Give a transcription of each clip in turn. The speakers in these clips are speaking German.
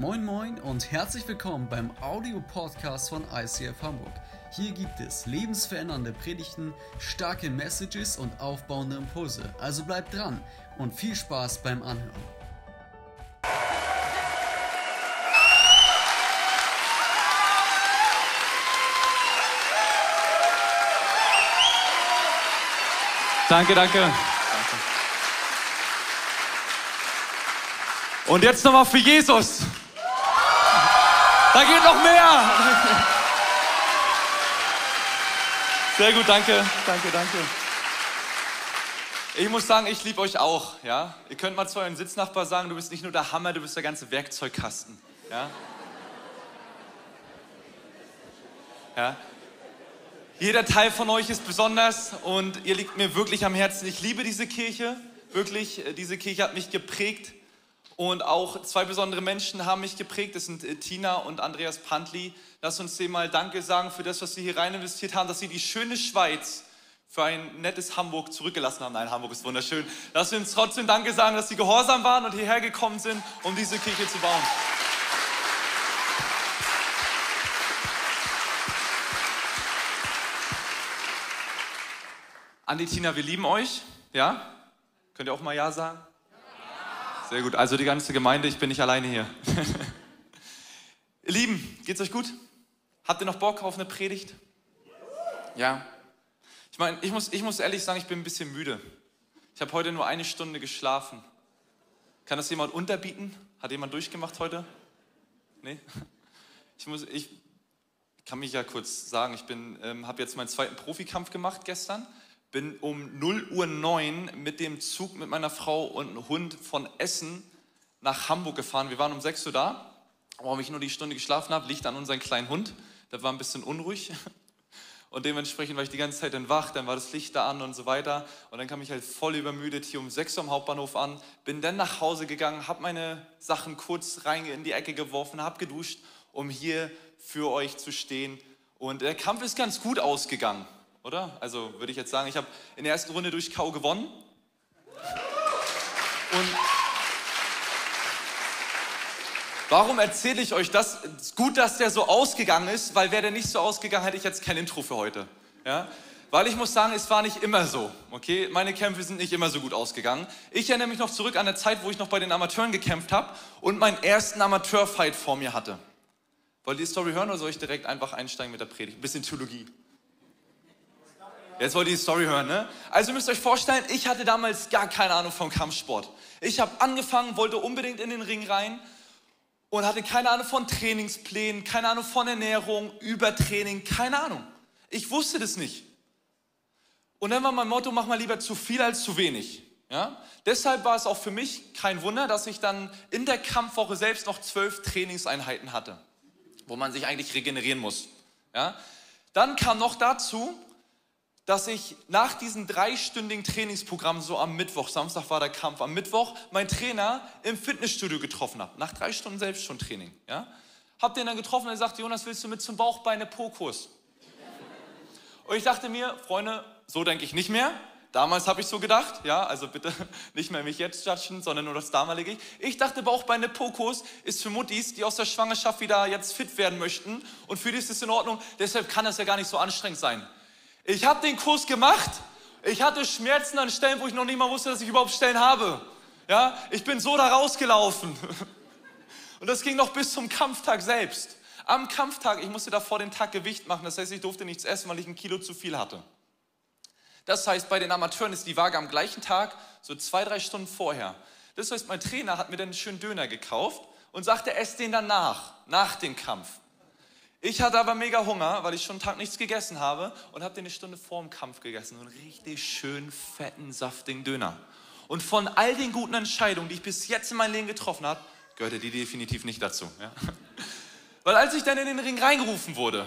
Moin Moin und herzlich willkommen beim Audio-Podcast von ICF Hamburg. Hier gibt es lebensverändernde Predigten, starke Messages und aufbauende Impulse. Also bleibt dran und viel Spaß beim Anhören. Danke, danke. Und jetzt nochmal für Jesus. Da geht noch mehr. Sehr gut, danke, danke, danke. Ich muss sagen, ich liebe euch auch. Ja? Ihr könnt mal zu euren Sitznachbar sagen, du bist nicht nur der Hammer, du bist der ganze Werkzeugkasten. Ja? Ja? Jeder Teil von euch ist besonders und ihr liegt mir wirklich am Herzen. Ich liebe diese Kirche, wirklich. Diese Kirche hat mich geprägt und auch zwei besondere Menschen haben mich geprägt. Das sind äh, Tina und Andreas Pantli. Lass uns denen mal Danke sagen für das, was sie hier rein investiert haben, dass sie die schöne Schweiz für ein nettes Hamburg zurückgelassen haben. Nein, Hamburg ist wunderschön. Lass uns trotzdem Danke sagen, dass sie gehorsam waren und hierher gekommen sind, um diese Kirche zu bauen. Andi, Tina, wir lieben euch. Ja? Könnt ihr auch mal Ja sagen? Sehr gut. Also die ganze Gemeinde, ich bin nicht alleine hier. Ihr Lieben, geht's euch gut? Habt ihr noch Bock auf eine Predigt? Ja. Ich meine, ich muss, ich muss ehrlich sagen, ich bin ein bisschen müde. Ich habe heute nur eine Stunde geschlafen. Kann das jemand unterbieten? Hat jemand durchgemacht heute? Nee? Ich, muss, ich kann mich ja kurz sagen, ich ähm, habe jetzt meinen zweiten Profikampf gemacht gestern bin um 0 Uhr 9 mit dem Zug mit meiner Frau und Hund von Essen nach Hamburg gefahren. Wir waren um 6 Uhr da. Warum ich nur die Stunde geschlafen habe, liegt an unserem kleinen Hund. Der war ein bisschen unruhig. Und dementsprechend war ich die ganze Zeit dann wach, dann war das Licht da an und so weiter. Und dann kam ich halt voll übermüdet hier um 6 Uhr am Hauptbahnhof an, bin dann nach Hause gegangen, habe meine Sachen kurz rein in die Ecke geworfen, habe geduscht, um hier für euch zu stehen. Und der Kampf ist ganz gut ausgegangen oder? Also würde ich jetzt sagen, ich habe in der ersten Runde durch K.O. gewonnen. Und warum erzähle ich euch das? Gut, dass der so ausgegangen ist, weil wäre der nicht so ausgegangen, hätte ich jetzt kein Intro für heute. Ja? Weil ich muss sagen, es war nicht immer so. Okay, meine Kämpfe sind nicht immer so gut ausgegangen. Ich erinnere mich noch zurück an eine Zeit, wo ich noch bei den Amateuren gekämpft habe und meinen ersten Amateurfight vor mir hatte. Wollt ihr die Story hören oder soll ich direkt einfach einsteigen mit der Predigt? Ein bisschen Theologie. Jetzt wollt ihr die Story hören, ne? Also ihr müsst euch vorstellen, ich hatte damals gar keine Ahnung vom Kampfsport. Ich habe angefangen, wollte unbedingt in den Ring rein und hatte keine Ahnung von Trainingsplänen, keine Ahnung von Ernährung, Übertraining, keine Ahnung. Ich wusste das nicht. Und dann war mein Motto, mach mal lieber zu viel als zu wenig. Ja? Deshalb war es auch für mich kein Wunder, dass ich dann in der Kampfwoche selbst noch zwölf Trainingseinheiten hatte, wo man sich eigentlich regenerieren muss. Ja? Dann kam noch dazu, dass ich nach diesem dreistündigen Trainingsprogramm, so am Mittwoch, Samstag war der Kampf, am Mittwoch meinen Trainer im Fitnessstudio getroffen habe. Nach drei Stunden selbst schon Training. Ja? Hab den dann getroffen und er sagte, Jonas, willst du mit zum Bauchbeine Po-Kurs? Und ich dachte mir, Freunde, so denke ich nicht mehr. Damals habe ich so gedacht, ja, also bitte nicht mehr mich jetzt judgen, sondern nur das damalige ich. Ich dachte, Bauchbeine Pokos ist für Muttis, die aus der Schwangerschaft wieder jetzt fit werden möchten und für die ist es in Ordnung. Deshalb kann es ja gar nicht so anstrengend sein. Ich habe den Kurs gemacht. Ich hatte Schmerzen an Stellen, wo ich noch nicht mal wusste, dass ich überhaupt Stellen habe. Ja, ich bin so da rausgelaufen. Und das ging noch bis zum Kampftag selbst. Am Kampftag, ich musste davor den Tag Gewicht machen. Das heißt, ich durfte nichts essen, weil ich ein Kilo zu viel hatte. Das heißt, bei den Amateuren ist die Waage am gleichen Tag, so zwei, drei Stunden vorher. Das heißt, mein Trainer hat mir dann einen schönen Döner gekauft und sagte, ess den danach, nach dem Kampf. Ich hatte aber mega Hunger, weil ich schon einen Tag nichts gegessen habe und habe den eine Stunde vor dem Kampf gegessen. So einen richtig schön fetten, saftigen Döner. Und von all den guten Entscheidungen, die ich bis jetzt in meinem Leben getroffen habe, gehörte die definitiv nicht dazu. Ja? Weil als ich dann in den Ring reingerufen wurde,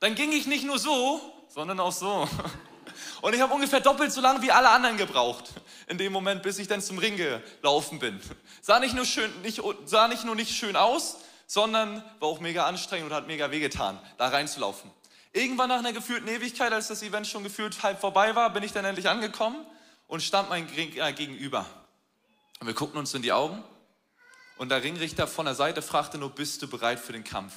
dann ging ich nicht nur so, sondern auch so. Und ich habe ungefähr doppelt so lange wie alle anderen gebraucht, in dem Moment, bis ich dann zum Ring gelaufen bin. Sah nicht nur, schön, nicht, sah nicht nur nicht schön aus, sondern war auch mega anstrengend und hat mega wehgetan, da reinzulaufen. Irgendwann nach einer gefühlten Ewigkeit, als das Event schon gefühlt halb vorbei war, bin ich dann endlich angekommen und stand mein Gegner gegenüber. Und wir guckten uns in die Augen Und der Ringrichter von der Seite fragte nur, bist du bereit für den Kampf?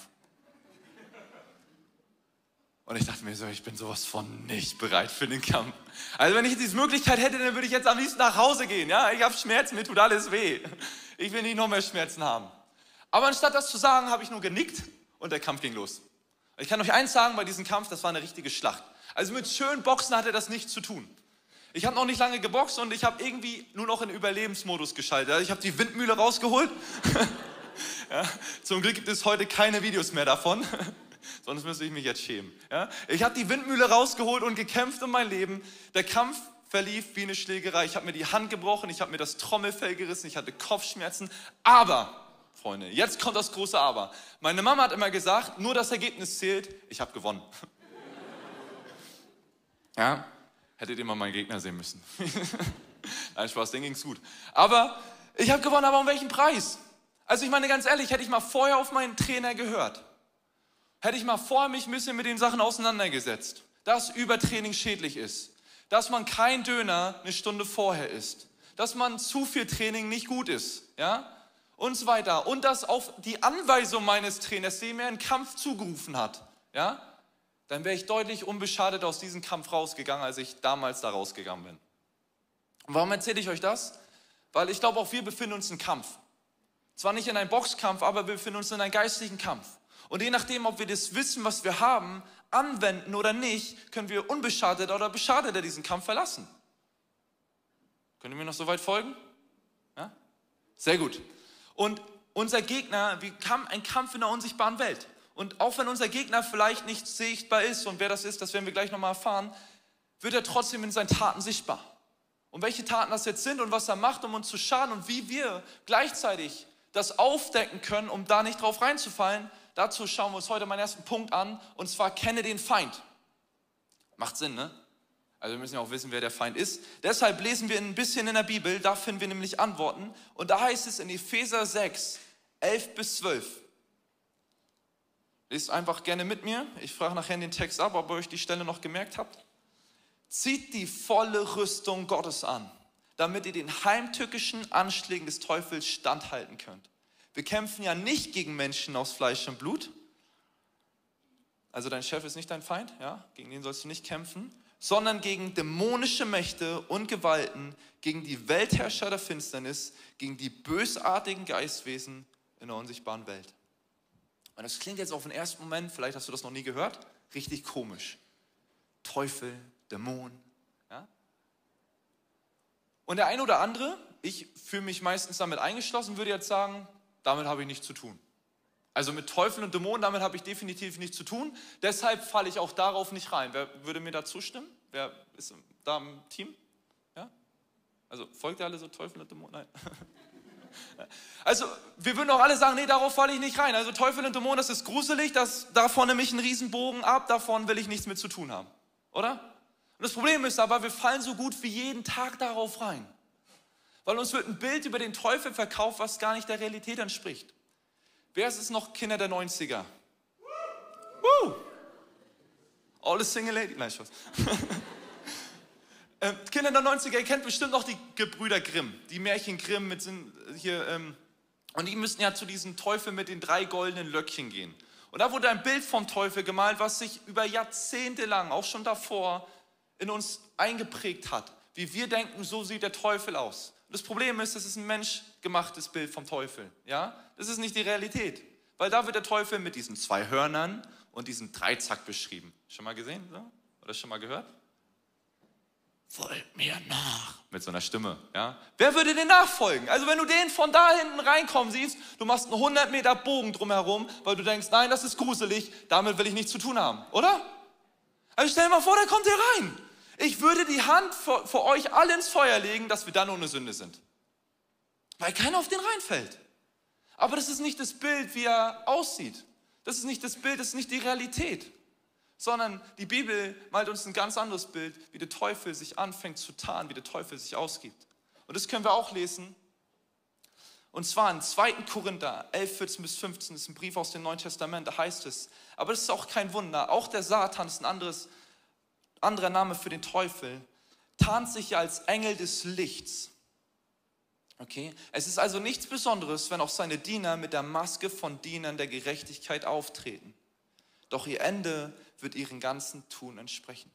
Und ich dachte mir so, ich bin sowas von nicht bereit für den Kampf. Also wenn ich diese Möglichkeit hätte, dann würde ich jetzt am liebsten nach Hause gehen. Ja, ich habe Schmerzen, mir tut alles weh. Ich will nicht noch mehr Schmerzen haben. Aber anstatt das zu sagen, habe ich nur genickt und der Kampf ging los. Ich kann euch eins sagen bei diesem Kampf, das war eine richtige Schlacht. Also mit schönen Boxen hatte das nichts zu tun. Ich habe noch nicht lange geboxt und ich habe irgendwie nur noch in Überlebensmodus geschaltet. Also ich habe die Windmühle rausgeholt. ja, zum Glück gibt es heute keine Videos mehr davon. Sonst müsste ich mich jetzt schämen. Ja? Ich habe die Windmühle rausgeholt und gekämpft um mein Leben. Der Kampf verlief wie eine Schlägerei. Ich habe mir die Hand gebrochen, ich habe mir das Trommelfell gerissen, ich hatte Kopfschmerzen. Aber, Freunde, jetzt kommt das große Aber. Meine Mama hat immer gesagt, nur das Ergebnis zählt. Ich habe gewonnen. Ja, hättet ihr mal meinen Gegner sehen müssen. Nein, Spaß, den ging's gut. Aber ich habe gewonnen, aber um welchen Preis? Also ich meine ganz ehrlich, hätte ich mal vorher auf meinen Trainer gehört, hätte ich mal vorher mich ein bisschen mit den Sachen auseinandergesetzt, dass Übertraining schädlich ist, dass man kein Döner eine Stunde vorher isst, dass man zu viel Training nicht gut ist, ja, und so weiter. Und dass auf die Anweisung meines Trainers, der mir einen Kampf zugerufen hat, ja, dann wäre ich deutlich unbeschadet aus diesem Kampf rausgegangen, als ich damals da rausgegangen bin. Und warum erzähle ich euch das? Weil ich glaube, auch wir befinden uns in Kampf. Zwar nicht in einem Boxkampf, aber wir befinden uns in einem geistlichen Kampf. Und je nachdem, ob wir das Wissen, was wir haben, anwenden oder nicht, können wir unbeschadet oder beschadet diesen Kampf verlassen. Können wir noch so weit folgen? Ja? Sehr gut. Und unser Gegner, wir haben einen Kampf in der unsichtbaren Welt. Und auch wenn unser Gegner vielleicht nicht sichtbar ist, und wer das ist, das werden wir gleich nochmal erfahren, wird er trotzdem in seinen Taten sichtbar. Und welche Taten das jetzt sind und was er macht, um uns zu schaden und wie wir gleichzeitig das aufdecken können, um da nicht drauf reinzufallen, Dazu schauen wir uns heute meinen ersten Punkt an, und zwar kenne den Feind. Macht Sinn, ne? Also wir müssen ja auch wissen, wer der Feind ist. Deshalb lesen wir ein bisschen in der Bibel, da finden wir nämlich Antworten. Und da heißt es in Epheser 6, 11 bis 12. Lest einfach gerne mit mir. Ich frage nachher den Text ab, ob ihr euch die Stelle noch gemerkt habt. Zieht die volle Rüstung Gottes an, damit ihr den heimtückischen Anschlägen des Teufels standhalten könnt. Wir kämpfen ja nicht gegen Menschen aus Fleisch und Blut. Also dein Chef ist nicht dein Feind, ja? Gegen den sollst du nicht kämpfen, sondern gegen dämonische Mächte und Gewalten, gegen die Weltherrscher der Finsternis, gegen die bösartigen Geistwesen in der unsichtbaren Welt. Und das klingt jetzt auf den ersten Moment, vielleicht hast du das noch nie gehört, richtig komisch. Teufel, Dämon. Ja? Und der eine oder andere, ich fühle mich meistens damit eingeschlossen, würde jetzt sagen, damit habe ich nichts zu tun. Also mit Teufel und Dämonen, damit habe ich definitiv nichts zu tun. Deshalb falle ich auch darauf nicht rein. Wer würde mir da zustimmen? Wer ist da im Team? Ja? Also folgt ihr alle so Teufel und Dämonen? Nein. Also wir würden auch alle sagen, nee, darauf falle ich nicht rein. Also Teufel und Dämonen, das ist gruselig, das, davon nehme ich einen Riesenbogen ab, davon will ich nichts mit zu tun haben. Oder? Und das Problem ist aber, wir fallen so gut wie jeden Tag darauf rein. Weil uns wird ein Bild über den Teufel verkauft, was gar nicht der Realität entspricht. Wer ist es noch Kinder der 90er? Woo! All the single lady. Nein, Spaß. ähm, Kinder der 90er, ihr kennt bestimmt noch die Gebrüder Grimm, die Märchen Grimm mit sind hier, ähm, und die müssten ja zu diesem Teufel mit den drei goldenen Löckchen gehen. Und da wurde ein Bild vom Teufel gemalt, was sich über Jahrzehnte lang, auch schon davor, in uns eingeprägt hat. Wie wir denken, so sieht der Teufel aus. Das Problem ist, das ist ein menschgemachtes Bild vom Teufel. Ja? Das ist nicht die Realität. Weil da wird der Teufel mit diesen zwei Hörnern und diesem Dreizack beschrieben. Schon mal gesehen? So? Oder schon mal gehört? Folgt mir nach. Mit so einer Stimme, ja. Wer würde den nachfolgen? Also wenn du den von da hinten reinkommen siehst, du machst einen 100 Meter Bogen drumherum, weil du denkst, nein, das ist gruselig, damit will ich nichts zu tun haben, oder? Also stell dir mal vor, der kommt hier rein. Ich würde die Hand vor euch alle ins Feuer legen, dass wir dann ohne Sünde sind. Weil keiner auf den reinfällt. Aber das ist nicht das Bild, wie er aussieht. Das ist nicht das Bild, das ist nicht die Realität. Sondern die Bibel malt uns ein ganz anderes Bild, wie der Teufel sich anfängt zu tarnen, wie der Teufel sich ausgibt. Und das können wir auch lesen. Und zwar in 2. Korinther 11, 14 bis 15, das ist ein Brief aus dem Neuen Testament, da heißt es, aber das ist auch kein Wunder, auch der Satan ist ein anderes anderer Name für den Teufel, tarnt sich ja als Engel des Lichts. Okay? Es ist also nichts Besonderes, wenn auch seine Diener mit der Maske von Dienern der Gerechtigkeit auftreten. Doch ihr Ende wird ihren ganzen Tun entsprechen.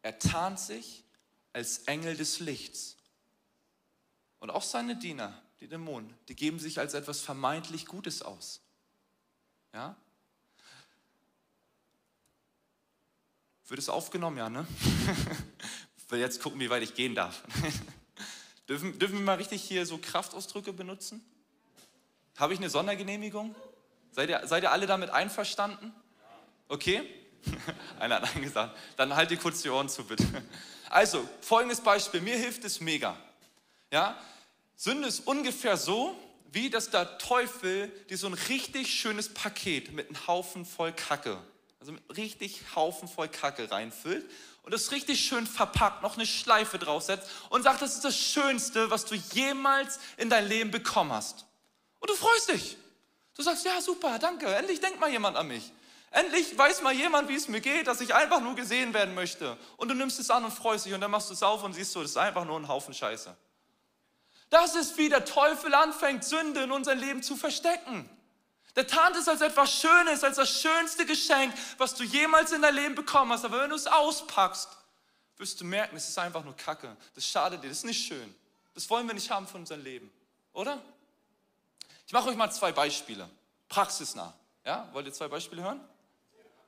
Er tarnt sich als Engel des Lichts. Und auch seine Diener, die Dämonen, die geben sich als etwas vermeintlich Gutes aus. Ja? Wird es aufgenommen, ja, ne? Ich will jetzt gucken, wie weit ich gehen darf. dürfen, dürfen wir mal richtig hier so Kraftausdrücke benutzen? Habe ich eine Sondergenehmigung? Seid ihr, seid ihr alle damit einverstanden? Okay? Einer hat eingesagt. Dann halt dir kurz die Ohren zu, bitte. Also, folgendes Beispiel. Mir hilft es mega. Ja? Sünde ist ungefähr so, wie dass der Teufel dir so ein richtig schönes Paket mit einem Haufen voll Kacke, also richtig Haufen voll Kacke reinfüllt und das richtig schön verpackt, noch eine Schleife draufsetzt und sagt, das ist das Schönste, was du jemals in dein Leben bekommen hast. Und du freust dich. Du sagst, ja, super, danke, endlich denkt mal jemand an mich. Endlich weiß mal jemand, wie es mir geht, dass ich einfach nur gesehen werden möchte. Und du nimmst es an und freust dich und dann machst du es auf und siehst du, das ist einfach nur ein Haufen Scheiße. Das ist, wie der Teufel anfängt, Sünde in unser Leben zu verstecken. Der tarnt es als etwas Schönes, als das schönste Geschenk, was du jemals in dein Leben bekommen hast. Aber wenn du es auspackst, wirst du merken, es ist einfach nur Kacke. Das schadet dir, das ist nicht schön. Das wollen wir nicht haben für unser Leben, oder? Ich mache euch mal zwei Beispiele, praxisnah. Ja, wollt ihr zwei Beispiele hören?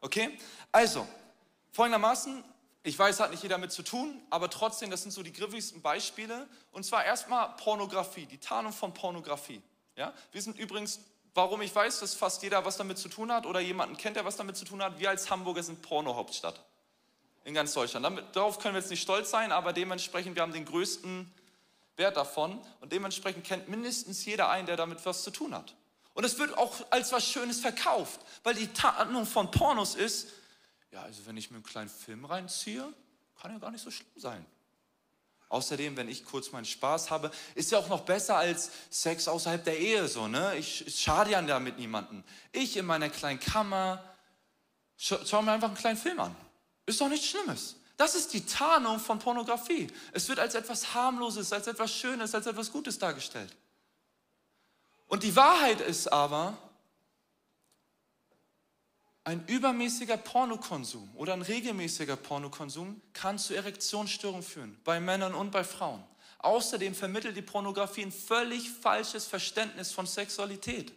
Okay? Also, folgendermaßen, ich weiß, hat nicht jeder mit zu tun, aber trotzdem, das sind so die griffigsten Beispiele. Und zwar erstmal Pornografie, die Tarnung von Pornografie. Ja? Wir sind übrigens, warum ich weiß, dass fast jeder was damit zu tun hat oder jemanden kennt, der was damit zu tun hat, wir als Hamburger sind Porno-Hauptstadt in ganz Deutschland. Damit, darauf können wir jetzt nicht stolz sein, aber dementsprechend, wir haben den größten Wert davon und dementsprechend kennt mindestens jeder einen, der damit was zu tun hat. Und es wird auch als was Schönes verkauft, weil die Tarnung von Pornos ist, ja, also wenn ich mir einen kleinen Film reinziehe, kann ja gar nicht so schlimm sein. Außerdem, wenn ich kurz meinen Spaß habe, ist ja auch noch besser als Sex außerhalb der Ehe so, ne? Ich, schade ja damit niemanden. Ich in meiner kleinen Kammer scha schau mir einfach einen kleinen Film an. Ist doch nichts Schlimmes. Das ist die Tarnung von Pornografie. Es wird als etwas harmloses, als etwas Schönes, als etwas Gutes dargestellt. Und die Wahrheit ist aber, ein übermäßiger Pornokonsum oder ein regelmäßiger Pornokonsum kann zu Erektionsstörungen führen, bei Männern und bei Frauen. Außerdem vermittelt die Pornografie ein völlig falsches Verständnis von Sexualität.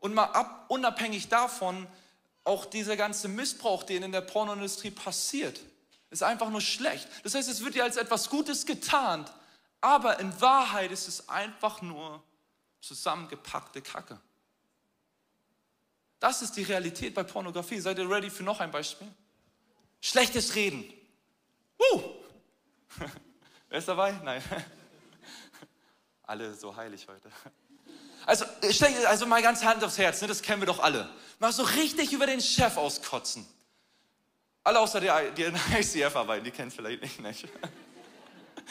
Und mal ab, unabhängig davon, auch dieser ganze Missbrauch, den in der Pornoindustrie passiert, ist einfach nur schlecht. Das heißt, es wird dir als etwas Gutes getarnt, aber in Wahrheit ist es einfach nur zusammengepackte Kacke. Das ist die Realität bei Pornografie. Seid ihr ready für noch ein Beispiel? Schlechtes Reden. Uh! Wer ist dabei? Nein. Alle so heilig heute. Also, also mal ganz Hand aufs Herz, ne? das kennen wir doch alle. Mal so richtig über den Chef auskotzen. Alle außer die, die in ICF arbeiten, die kennen es vielleicht nicht. nicht?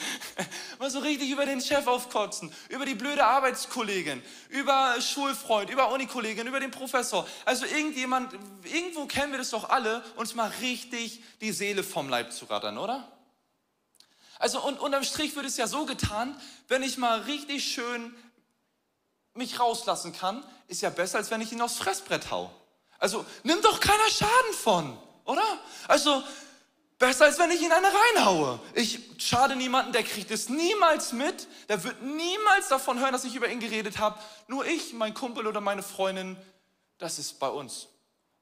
Mal so richtig über den Chef aufkotzen, über die blöde Arbeitskollegin, über Schulfreund, über Unikollegin, über den Professor. Also irgendjemand, irgendwo kennen wir das doch alle, uns mal richtig die Seele vom Leib zu rattern, oder? Also und unterm Strich wird es ja so getan, wenn ich mal richtig schön mich rauslassen kann, ist ja besser, als wenn ich ihn aufs Fressbrett hau. Also nimmt doch keiner Schaden von, oder? Also Besser als wenn ich ihn eine reinhaue. Ich schade niemanden, der kriegt es niemals mit. Der wird niemals davon hören, dass ich über ihn geredet habe. Nur ich, mein Kumpel oder meine Freundin, das ist bei uns.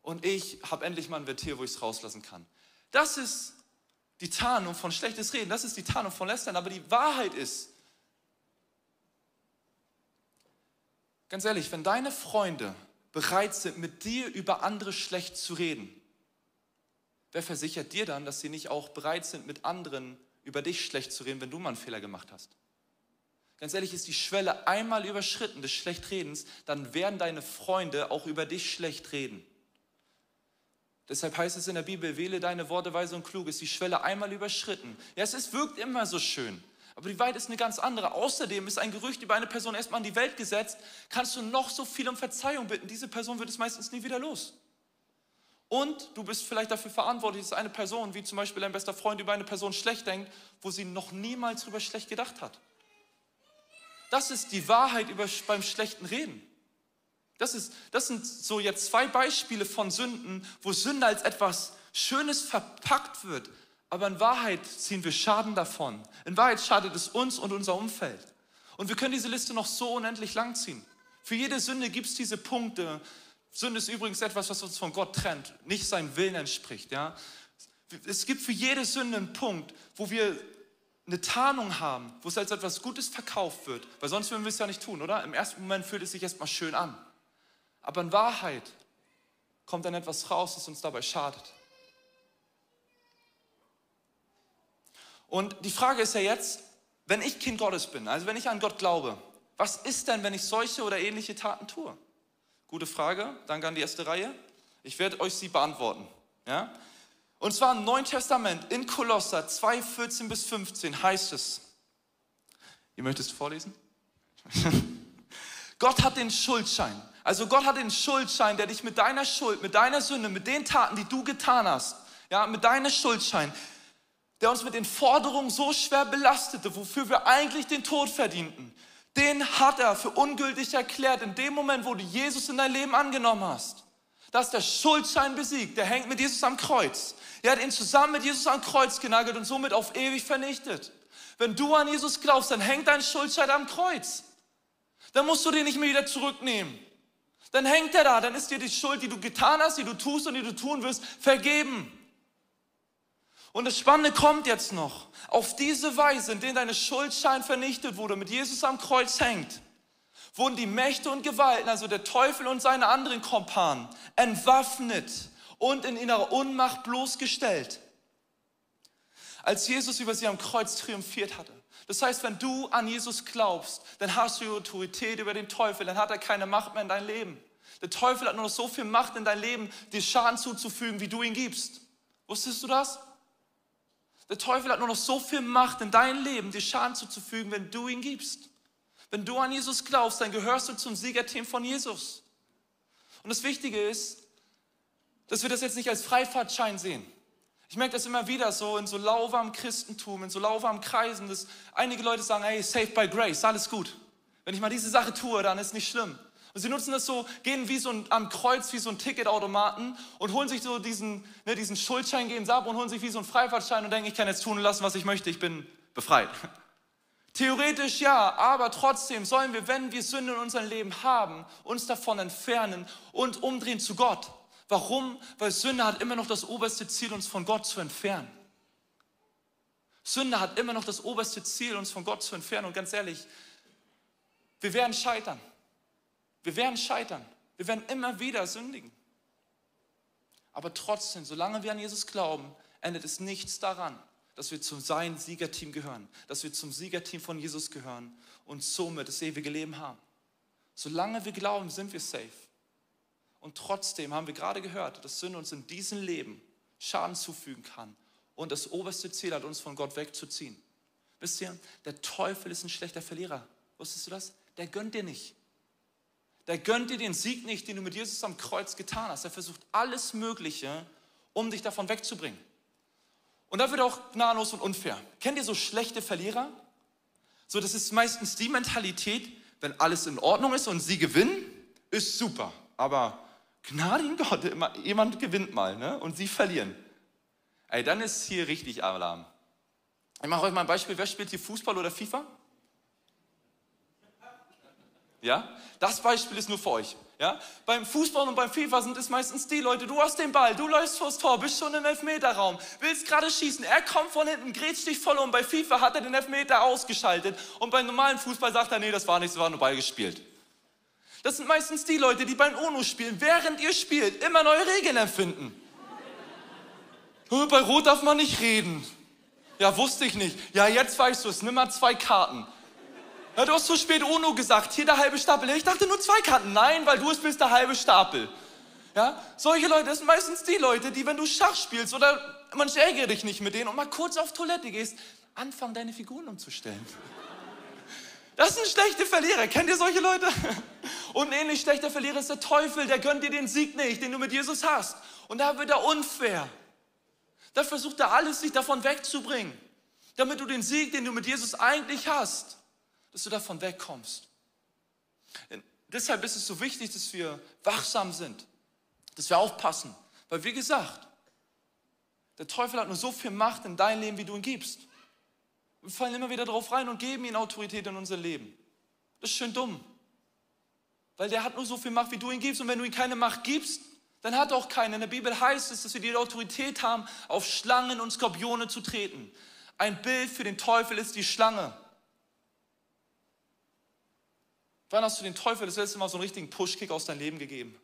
Und ich habe endlich mal ein Ventil, wo ich es rauslassen kann. Das ist die Tarnung von schlechtes Reden. Das ist die Tarnung von Lästern. Aber die Wahrheit ist, ganz ehrlich, wenn deine Freunde bereit sind, mit dir über andere schlecht zu reden, wer versichert dir dann, dass sie nicht auch bereit sind, mit anderen über dich schlecht zu reden, wenn du mal einen Fehler gemacht hast? Ganz ehrlich, ist die Schwelle einmal überschritten des Schlechtredens, dann werden deine Freunde auch über dich schlecht reden. Deshalb heißt es in der Bibel, wähle deine Worte weise und klug, ist die Schwelle einmal überschritten. Ja, es ist, wirkt immer so schön, aber die Wahrheit ist eine ganz andere. Außerdem ist ein Gerücht über eine Person erstmal in die Welt gesetzt, kannst du noch so viel um Verzeihung bitten, diese Person wird es meistens nie wieder los. Und du bist vielleicht dafür verantwortlich, dass eine Person, wie zum Beispiel ein bester Freund, über eine Person schlecht denkt, wo sie noch niemals darüber schlecht gedacht hat. Das ist die Wahrheit über, beim schlechten Reden. Das, ist, das sind so jetzt zwei Beispiele von Sünden, wo Sünde als etwas Schönes verpackt wird, aber in Wahrheit ziehen wir Schaden davon. In Wahrheit schadet es uns und unser Umfeld. Und wir können diese Liste noch so unendlich lang ziehen. Für jede Sünde gibt es diese Punkte. Sünde ist übrigens etwas, was uns von Gott trennt, nicht seinem Willen entspricht. Ja? Es gibt für jede Sünde einen Punkt, wo wir eine Tarnung haben, wo es als etwas Gutes verkauft wird, weil sonst würden wir es ja nicht tun, oder? Im ersten Moment fühlt es sich erstmal schön an. Aber in Wahrheit kommt dann etwas raus, das uns dabei schadet. Und die Frage ist ja jetzt, wenn ich Kind Gottes bin, also wenn ich an Gott glaube, was ist denn, wenn ich solche oder ähnliche Taten tue? Gute Frage, danke an die erste Reihe. Ich werde euch sie beantworten. Ja? Und zwar im Neuen Testament in Kolosser 2, 14 bis 15 heißt es, ihr möchtest vorlesen? Gott hat den Schuldschein. Also Gott hat den Schuldschein, der dich mit deiner Schuld, mit deiner Sünde, mit den Taten, die du getan hast, ja, mit deinem Schuldschein, der uns mit den Forderungen so schwer belastete, wofür wir eigentlich den Tod verdienten, den hat er für ungültig erklärt in dem Moment, wo du Jesus in dein Leben angenommen hast. Ist der Schuldschein besiegt, der hängt mit Jesus am Kreuz. Er hat ihn zusammen mit Jesus am Kreuz genagelt und somit auf ewig vernichtet. Wenn du an Jesus glaubst, dann hängt dein Schuldschein am Kreuz. Dann musst du den nicht mehr wieder zurücknehmen. Dann hängt er da, dann ist dir die Schuld, die du getan hast, die du tust und die du tun wirst, vergeben. Und das Spannende kommt jetzt noch. Auf diese Weise, in der deine Schuldschein vernichtet wurde, mit Jesus am Kreuz hängt, wurden die Mächte und Gewalten, also der Teufel und seine anderen Kompanen, entwaffnet und in ihrer Unmacht bloßgestellt. Als Jesus über sie am Kreuz triumphiert hatte. Das heißt, wenn du an Jesus glaubst, dann hast du Autorität über den Teufel, dann hat er keine Macht mehr in dein Leben. Der Teufel hat nur noch so viel Macht in dein Leben, dir Schaden zuzufügen, wie du ihn gibst. Wusstest du das? Der Teufel hat nur noch so viel Macht in dein Leben, dir Schaden zuzufügen, wenn du ihn gibst. Wenn du an Jesus glaubst, dann gehörst du zum Siegerteam von Jesus. Und das Wichtige ist, dass wir das jetzt nicht als Freifahrtschein sehen. Ich merke das immer wieder so in so lauwarmem Christentum, in so lauwarmen Kreisen, dass einige Leute sagen, hey, saved by grace, alles gut. Wenn ich mal diese Sache tue, dann ist nicht schlimm. Und sie nutzen das so, gehen wie so ein, am Kreuz wie so ein Ticketautomaten und holen sich so diesen, ne, diesen Schuldschein, gehen sie ab und holen sich wie so einen Freifahrtschein und denken, ich kann jetzt tun und lassen, was ich möchte, ich bin befreit. Theoretisch ja, aber trotzdem sollen wir, wenn wir Sünde in unserem Leben haben, uns davon entfernen und umdrehen zu Gott. Warum? Weil Sünde hat immer noch das oberste Ziel, uns von Gott zu entfernen. Sünde hat immer noch das oberste Ziel, uns von Gott zu entfernen. Und ganz ehrlich, wir werden scheitern. Wir werden scheitern. Wir werden immer wieder sündigen. Aber trotzdem, solange wir an Jesus glauben, endet es nichts daran, dass wir zu seinem Siegerteam gehören, dass wir zum Siegerteam von Jesus gehören und somit das ewige Leben haben. Solange wir glauben, sind wir safe. Und trotzdem haben wir gerade gehört, dass Sünde uns in diesem Leben Schaden zufügen kann und das oberste Ziel hat, uns von Gott wegzuziehen. Wisst ihr, der Teufel ist ein schlechter Verlierer. Wusstest du das? Der gönnt dir nicht der gönnt dir den Sieg nicht, den du mit Jesus am Kreuz getan hast. Er versucht alles Mögliche, um dich davon wegzubringen. Und da wird auch gnadenlos und unfair. Kennt ihr so schlechte Verlierer? So, das ist meistens die Mentalität, wenn alles in Ordnung ist und sie gewinnen, ist super. Aber gnadigen Gott, jemand gewinnt mal ne? und sie verlieren. Ey, dann ist hier richtig Alarm. Ich mache euch mal ein Beispiel. Wer spielt hier Fußball oder FIFA? Ja? Das Beispiel ist nur für euch. Ja? Beim Fußball und beim FIFA sind es meistens die Leute, du hast den Ball, du läufst vors Tor, bist schon im Elfmeterraum, willst gerade schießen, er kommt von hinten, grätscht dich voll um. Bei FIFA hat er den Elfmeter ausgeschaltet und beim normalen Fußball sagt er, nee, das war nichts, war nur Ball gespielt. Das sind meistens die Leute, die beim UNO spielen, während ihr spielt, immer neue Regeln empfinden. Bei Rot darf man nicht reden. Ja, wusste ich nicht. Ja, jetzt weißt du es, nimm mal zwei Karten. Ja, du hast so spät UNO gesagt, hier der halbe Stapel. Ich dachte nur zwei Karten. Nein, weil du es bist der halbe Stapel. Ja, solche Leute, das sind meistens die Leute, die, wenn du Schach spielst oder man ärgere dich nicht mit denen und mal kurz auf Toilette gehst, anfangen deine Figuren umzustellen. Das sind schlechte Verlierer. Kennt ihr solche Leute? Und ähnlich schlechter Verlierer ist der Teufel, der gönnt dir den Sieg nicht, den du mit Jesus hast. Und da wird er unfair. Da versucht er alles, sich davon wegzubringen, damit du den Sieg, den du mit Jesus eigentlich hast, dass du davon wegkommst. Und deshalb ist es so wichtig, dass wir wachsam sind, dass wir aufpassen. Weil wie gesagt, der Teufel hat nur so viel Macht in dein Leben, wie du ihn gibst. Wir fallen immer wieder drauf rein und geben ihm Autorität in unser Leben. Das ist schön dumm. Weil der hat nur so viel Macht, wie du ihn gibst. Und wenn du ihm keine Macht gibst, dann hat er auch keine. In der Bibel heißt es, dass wir die Autorität haben, auf Schlangen und Skorpione zu treten. Ein Bild für den Teufel ist die Schlange. Wann hast du den Teufel das letzte Mal so einen richtigen Pushkick aus deinem Leben gegeben?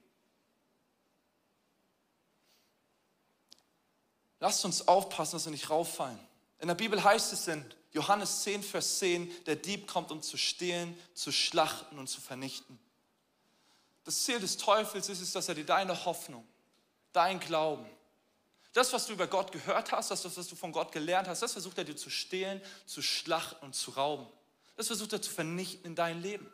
Lasst uns aufpassen, dass wir nicht rauffallen. In der Bibel heißt es in Johannes 10, Vers 10, der Dieb kommt, um zu stehlen, zu schlachten und zu vernichten. Das Ziel des Teufels ist es, dass er dir deine Hoffnung, dein Glauben, das, was du über Gott gehört hast, das, was du von Gott gelernt hast, das versucht er dir zu stehlen, zu schlachten und zu rauben. Das versucht er zu vernichten in dein Leben.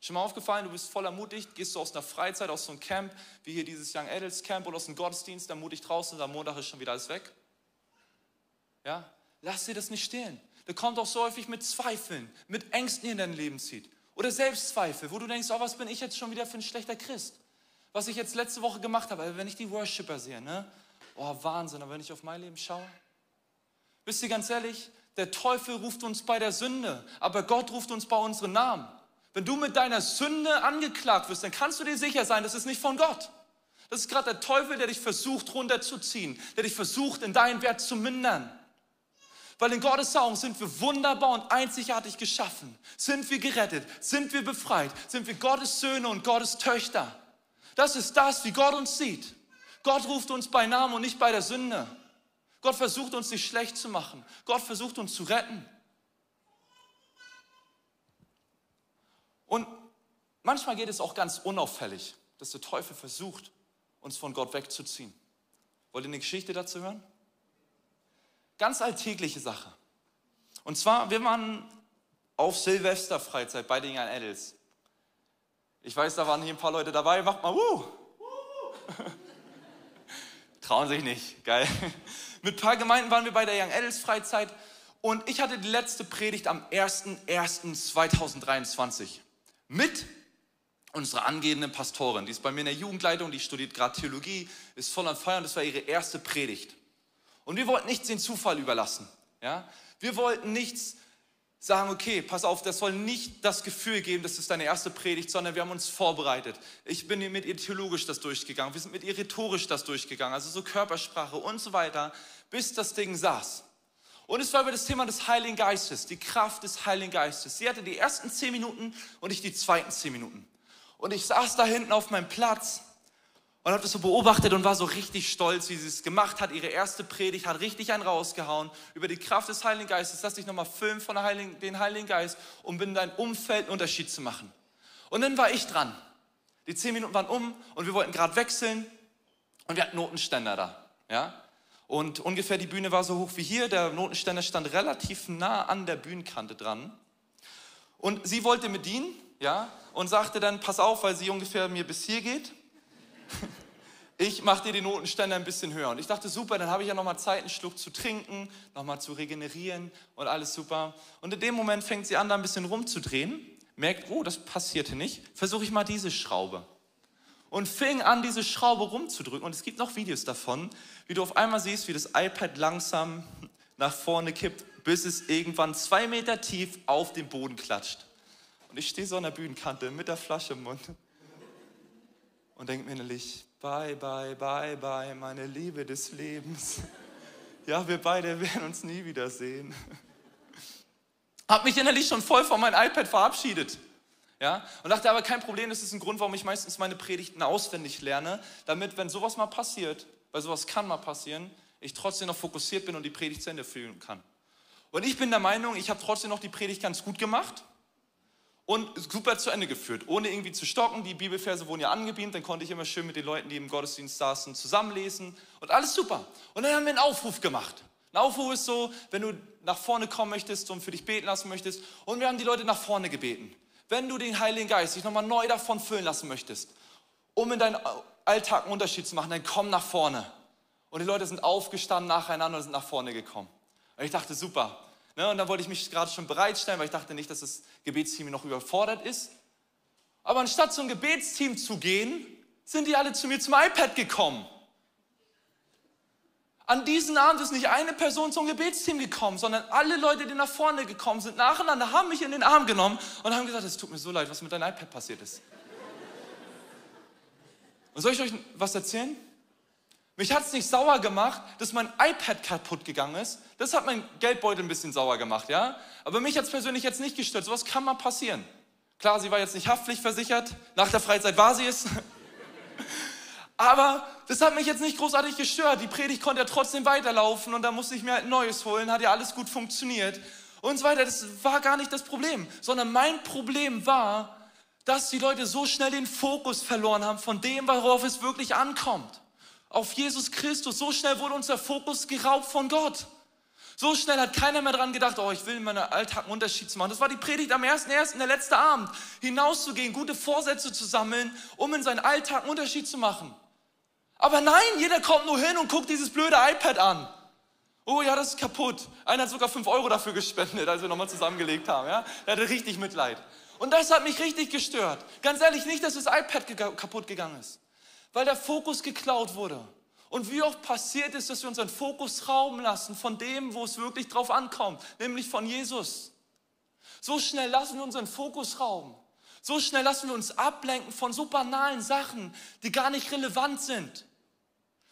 Schon mal aufgefallen, du bist voll ermutigt, gehst du aus einer Freizeit, aus so einem Camp, wie hier dieses Young Adults Camp oder aus einem Gottesdienst, ermutigt draußen und am Montag ist schon wieder alles weg. Ja? Lass dir das nicht stehlen. Der kommt auch so häufig mit Zweifeln, mit Ängsten, die in dein Leben zieht. Oder Selbstzweifel, wo du denkst, oh, was bin ich jetzt schon wieder für ein schlechter Christ? Was ich jetzt letzte Woche gemacht habe, wenn ich die Worshipper sehe, ne? Oh, Wahnsinn, aber wenn ich auf mein Leben schaue. Wisst ihr ganz ehrlich, der Teufel ruft uns bei der Sünde, aber Gott ruft uns bei unseren Namen. Wenn du mit deiner Sünde angeklagt wirst, dann kannst du dir sicher sein, das ist nicht von Gott. Das ist gerade der Teufel, der dich versucht runterzuziehen, der dich versucht, in deinen Wert zu mindern. Weil in Gottes Augen sind wir wunderbar und einzigartig geschaffen. Sind wir gerettet? Sind wir befreit? Sind wir Gottes Söhne und Gottes Töchter? Das ist das, wie Gott uns sieht. Gott ruft uns bei Namen und nicht bei der Sünde. Gott versucht uns nicht schlecht zu machen. Gott versucht uns zu retten. Und manchmal geht es auch ganz unauffällig, dass der Teufel versucht, uns von Gott wegzuziehen. Wollt ihr eine Geschichte dazu hören? Ganz alltägliche Sache. Und zwar, wir waren auf Silvesterfreizeit bei den Young Adults. Ich weiß, da waren hier ein paar Leute dabei. Macht mal, wuh! Trauen sich nicht, geil. Mit ein paar Gemeinden waren wir bei der Young Adults Freizeit und ich hatte die letzte Predigt am 01.01.2023 mit unserer angehenden Pastorin. Die ist bei mir in der Jugendleitung, die studiert gerade Theologie, ist voll an Feuer und das war ihre erste Predigt. Und wir wollten nichts den Zufall überlassen. Ja? Wir wollten nichts sagen, okay, pass auf, das soll nicht das Gefühl geben, das ist deine erste Predigt, sondern wir haben uns vorbereitet. Ich bin mit ihr theologisch das durchgegangen, wir sind mit ihr rhetorisch das durchgegangen, also so Körpersprache und so weiter, bis das Ding saß. Und es war über das Thema des Heiligen Geistes, die Kraft des Heiligen Geistes. Sie hatte die ersten zehn Minuten und ich die zweiten zehn Minuten. Und ich saß da hinten auf meinem Platz und habe das so beobachtet und war so richtig stolz, wie sie es gemacht hat. Ihre erste Predigt hat richtig einen rausgehauen über die Kraft des Heiligen Geistes. Lass dich nochmal filmen von Heiligen, den Heiligen Geist, um in deinem Umfeld einen Unterschied zu machen. Und dann war ich dran. Die zehn Minuten waren um und wir wollten gerade wechseln und wir hatten Notenständer da. Ja? Und ungefähr die Bühne war so hoch wie hier. Der Notenständer stand relativ nah an der Bühnenkante dran. Und sie wollte mit dienen, ja, und sagte dann, pass auf, weil sie ungefähr mir bis hier geht. Ich mache dir die Notenständer ein bisschen höher. Und ich dachte, super, dann habe ich ja nochmal Zeit, einen Schluck zu trinken, nochmal zu regenerieren und alles super. Und in dem Moment fängt sie an, da ein bisschen rumzudrehen, merkt, oh, das passierte nicht, versuche ich mal diese Schraube und fing an, diese Schraube rumzudrücken. Und es gibt noch Videos davon, wie du auf einmal siehst, wie das iPad langsam nach vorne kippt, bis es irgendwann zwei Meter tief auf den Boden klatscht. Und ich stehe so an der Bühnenkante mit der Flasche im Mund und denke mir innerlich, bye, bye, bye, bye, meine Liebe des Lebens. Ja, wir beide werden uns nie wiedersehen. Hab mich innerlich schon voll von meinem iPad verabschiedet. Ja? Und dachte aber, kein Problem, das ist ein Grund, warum ich meistens meine Predigten auswendig lerne, damit, wenn sowas mal passiert, weil sowas kann mal passieren, ich trotzdem noch fokussiert bin und die Predigt zu Ende führen kann. Und ich bin der Meinung, ich habe trotzdem noch die Predigt ganz gut gemacht und super zu Ende geführt, ohne irgendwie zu stocken. Die Bibelverse wurden ja angebeamt, dann konnte ich immer schön mit den Leuten, die im Gottesdienst saßen, zusammenlesen und alles super. Und dann haben wir einen Aufruf gemacht. Ein Aufruf ist so, wenn du nach vorne kommen möchtest und für dich beten lassen möchtest. Und wir haben die Leute nach vorne gebeten wenn du den Heiligen Geist dich nochmal neu davon füllen lassen möchtest, um in deinem Alltag einen Unterschied zu machen, dann komm nach vorne. Und die Leute sind aufgestanden nacheinander und sind nach vorne gekommen. Und ich dachte, super. Ne? Und dann wollte ich mich gerade schon bereitstellen, weil ich dachte nicht, dass das Gebetsteam noch überfordert ist. Aber anstatt zum Gebetsteam zu gehen, sind die alle zu mir zum iPad gekommen. An diesem Abend ist nicht eine Person zum Gebetsteam gekommen, sondern alle Leute, die nach vorne gekommen sind, nacheinander, haben mich in den Arm genommen und haben gesagt, es tut mir so leid, was mit deinem iPad passiert ist. Und soll ich euch was erzählen? Mich hat es nicht sauer gemacht, dass mein iPad kaputt gegangen ist. Das hat mein Geldbeutel ein bisschen sauer gemacht, ja? Aber mich hat es persönlich jetzt nicht gestört. So was kann mal passieren. Klar, sie war jetzt nicht haftpflichtversichert. Nach der Freizeit war sie es. Aber das hat mich jetzt nicht großartig gestört. Die Predigt konnte ja trotzdem weiterlaufen und da musste ich mir halt ein neues holen, hat ja alles gut funktioniert und so weiter. Das war gar nicht das Problem, sondern mein Problem war, dass die Leute so schnell den Fokus verloren haben von dem, worauf es wirklich ankommt. Auf Jesus Christus. So schnell wurde unser Fokus geraubt von Gott. So schnell hat keiner mehr dran gedacht, oh, ich will in meinem Alltag einen Unterschied machen. Das war die Predigt am 1.1., der letzte Abend. Hinauszugehen, gute Vorsätze zu sammeln, um in seinen Alltag einen Unterschied zu machen. Aber nein, jeder kommt nur hin und guckt dieses blöde iPad an. Oh ja, das ist kaputt. Einer hat sogar 5 Euro dafür gespendet, als wir nochmal zusammengelegt haben. Ja? Der hatte richtig Mitleid. Und das hat mich richtig gestört. Ganz ehrlich, nicht, dass das iPad kaputt gegangen ist, weil der Fokus geklaut wurde. Und wie oft passiert es, dass wir unseren Fokus rauben lassen von dem, wo es wirklich drauf ankommt, nämlich von Jesus. So schnell lassen wir unseren Fokus rauben. So schnell lassen wir uns ablenken von so banalen Sachen, die gar nicht relevant sind.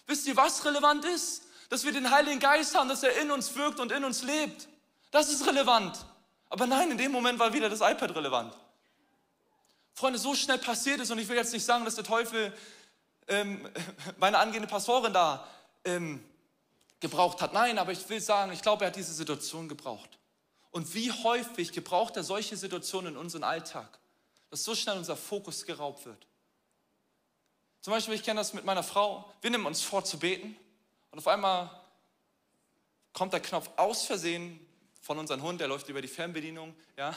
Wisst ihr, was relevant ist? Dass wir den Heiligen Geist haben, dass er in uns wirkt und in uns lebt. Das ist relevant. Aber nein, in dem Moment war wieder das iPad relevant. Freunde, so schnell passiert es und ich will jetzt nicht sagen, dass der Teufel ähm, meine angehende Pastorin da ähm, gebraucht hat. Nein, aber ich will sagen, ich glaube, er hat diese Situation gebraucht. Und wie häufig gebraucht er solche Situationen in unserem Alltag, dass so schnell unser Fokus geraubt wird. Zum Beispiel, ich kenne das mit meiner Frau. Wir nehmen uns vor zu beten und auf einmal kommt der Knopf aus Versehen von unserem Hund, der läuft über die Fernbedienung, ja,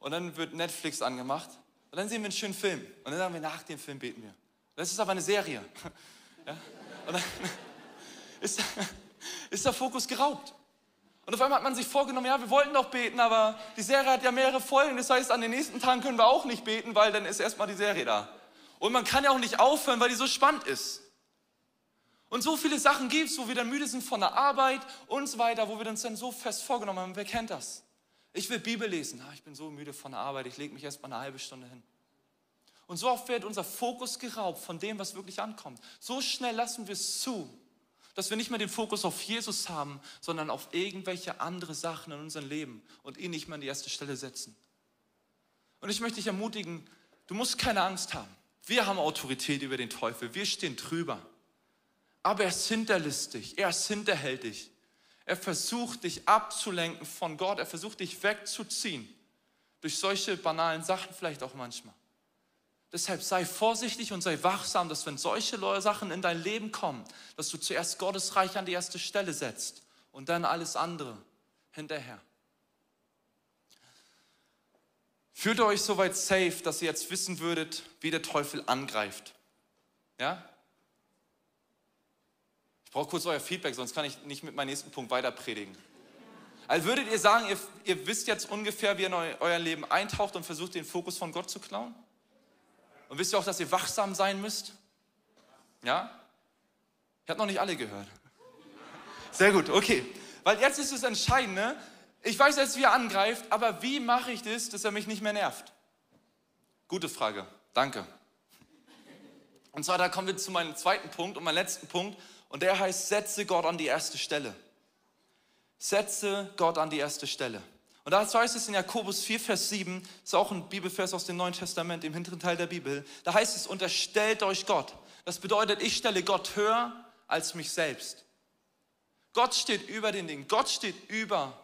und dann wird Netflix angemacht und dann sehen wir einen schönen Film und dann sagen wir, nach dem Film beten wir. Das ist aber eine Serie. Ja, und dann ist, ist der Fokus geraubt. Und auf einmal hat man sich vorgenommen, ja, wir wollten doch beten, aber die Serie hat ja mehrere Folgen. Das heißt, an den nächsten Tagen können wir auch nicht beten, weil dann ist erstmal die Serie da. Und man kann ja auch nicht aufhören, weil die so spannend ist. Und so viele Sachen gibt es, wo wir dann müde sind von der Arbeit und so weiter, wo wir uns dann so fest vorgenommen haben. Wer kennt das? Ich will Bibel lesen. Ah, ich bin so müde von der Arbeit, ich lege mich erst mal eine halbe Stunde hin. Und so oft wird unser Fokus geraubt von dem, was wirklich ankommt. So schnell lassen wir es zu, dass wir nicht mehr den Fokus auf Jesus haben, sondern auf irgendwelche andere Sachen in unserem Leben und ihn nicht mehr an die erste Stelle setzen. Und ich möchte dich ermutigen, du musst keine Angst haben. Wir haben Autorität über den Teufel. Wir stehen drüber. Aber er ist hinterlistig. Er ist hinterhältig. Er versucht dich abzulenken von Gott. Er versucht dich wegzuziehen. Durch solche banalen Sachen vielleicht auch manchmal. Deshalb sei vorsichtig und sei wachsam, dass wenn solche Sachen in dein Leben kommen, dass du zuerst Gottes Reich an die erste Stelle setzt und dann alles andere hinterher. Fühlt ihr euch soweit safe, dass ihr jetzt wissen würdet, wie der Teufel angreift? Ja? Ich brauche kurz euer Feedback, sonst kann ich nicht mit meinem nächsten Punkt weiter predigen. Also würdet ihr sagen, ihr, ihr wisst jetzt ungefähr, wie ihr in euer Leben eintaucht und versucht, den Fokus von Gott zu klauen? Und wisst ihr auch, dass ihr wachsam sein müsst? Ja? Ich habe noch nicht alle gehört. Sehr gut, okay. Weil jetzt ist es Entscheidende, ich weiß jetzt, wie er angreift, aber wie mache ich das, dass er mich nicht mehr nervt? Gute Frage. Danke. Und zwar, da kommen wir zu meinem zweiten Punkt und meinem letzten Punkt. Und der heißt, setze Gott an die erste Stelle. Setze Gott an die erste Stelle. Und dazu heißt es in Jakobus 4, Vers 7, ist auch ein Bibelvers aus dem Neuen Testament, im hinteren Teil der Bibel. Da heißt es, unterstellt euch Gott. Das bedeutet, ich stelle Gott höher als mich selbst. Gott steht über den Dingen. Gott steht über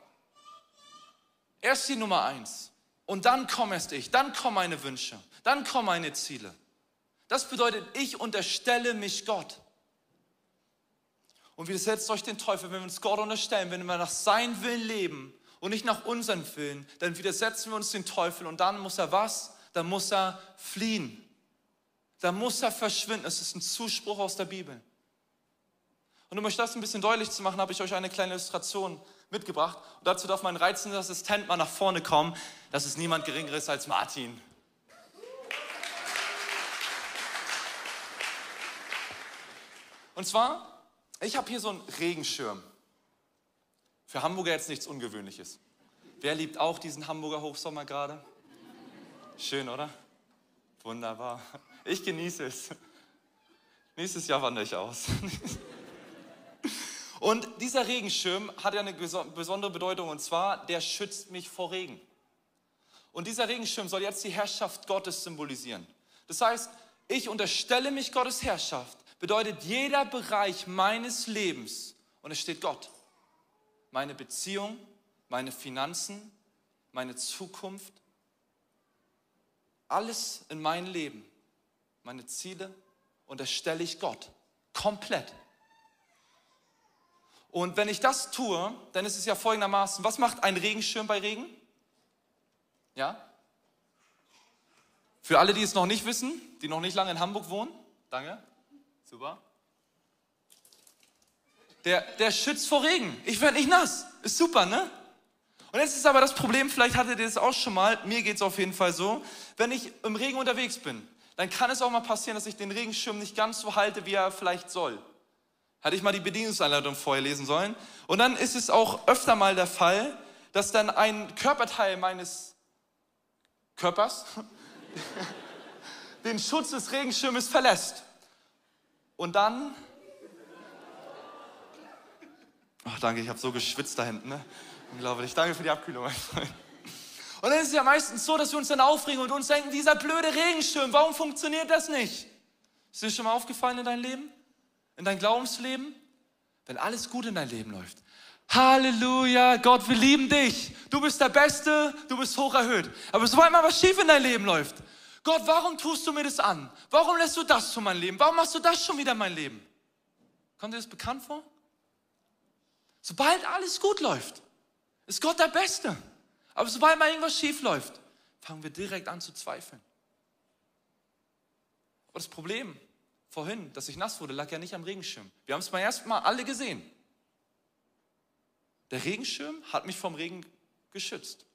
er ist die Nummer eins. Und dann komme erst ich, dann kommen meine Wünsche, dann kommen meine Ziele. Das bedeutet, ich unterstelle mich Gott. Und wir setzen euch den Teufel, wenn wir uns Gott unterstellen, wenn wir nach seinem Willen leben und nicht nach unserem Willen, dann widersetzen wir uns den Teufel und dann muss er was? Dann muss er fliehen. Dann muss er verschwinden. Es ist ein Zuspruch aus der Bibel. Und um euch das ein bisschen deutlich zu machen, habe ich euch eine kleine Illustration mitgebracht. Und dazu darf mein reizender Assistent mal nach vorne kommen. Das ist niemand Geringeres als Martin. Und zwar, ich habe hier so einen Regenschirm. Für Hamburger jetzt nichts Ungewöhnliches. Wer liebt auch diesen Hamburger Hochsommer gerade? Schön, oder? Wunderbar. Ich genieße es. Nächstes Jahr wandere ich aus. Und dieser Regenschirm hat ja eine besondere Bedeutung und zwar, der schützt mich vor Regen. Und dieser Regenschirm soll jetzt die Herrschaft Gottes symbolisieren. Das heißt, ich unterstelle mich Gottes Herrschaft, bedeutet jeder Bereich meines Lebens, und es steht Gott, meine Beziehung, meine Finanzen, meine Zukunft, alles in mein Leben, meine Ziele, unterstelle ich Gott komplett. Und wenn ich das tue, dann ist es ja folgendermaßen, was macht ein Regenschirm bei Regen? Ja? Für alle, die es noch nicht wissen, die noch nicht lange in Hamburg wohnen, danke, super. Der, der schützt vor Regen. Ich werde nicht nass. Ist super, ne? Und jetzt ist aber das Problem, vielleicht hattet ihr das auch schon mal, mir geht es auf jeden Fall so, wenn ich im Regen unterwegs bin, dann kann es auch mal passieren, dass ich den Regenschirm nicht ganz so halte, wie er vielleicht soll. Hatte ich mal die Bedienungsanleitung vorher lesen sollen. Und dann ist es auch öfter mal der Fall, dass dann ein Körperteil meines Körpers den Schutz des Regenschirmes verlässt. Und dann. Ach, danke, ich habe so geschwitzt da hinten. Ne? Unglaublich. Danke für die Abkühlung, mein Freund. Und dann ist es ja meistens so, dass wir uns dann aufregen und uns denken, dieser blöde Regenschirm, warum funktioniert das nicht? Ist dir schon mal aufgefallen in deinem Leben? In dein Glaubensleben, wenn alles gut in dein Leben läuft. Halleluja, Gott, wir lieben dich. Du bist der Beste, du bist hoch erhöht. Aber sobald mal was schief in dein Leben läuft, Gott, warum tust du mir das an? Warum lässt du das zu meinem Leben? Warum machst du das schon wieder in mein Leben? Kommt dir das bekannt vor? Sobald alles gut läuft, ist Gott der Beste. Aber sobald mal irgendwas schief läuft, fangen wir direkt an zu zweifeln. Aber das Problem vorhin, dass ich nass wurde, lag ja nicht am Regenschirm. Wir haben es beim ersten Mal alle gesehen. Der Regenschirm hat mich vom Regen geschützt.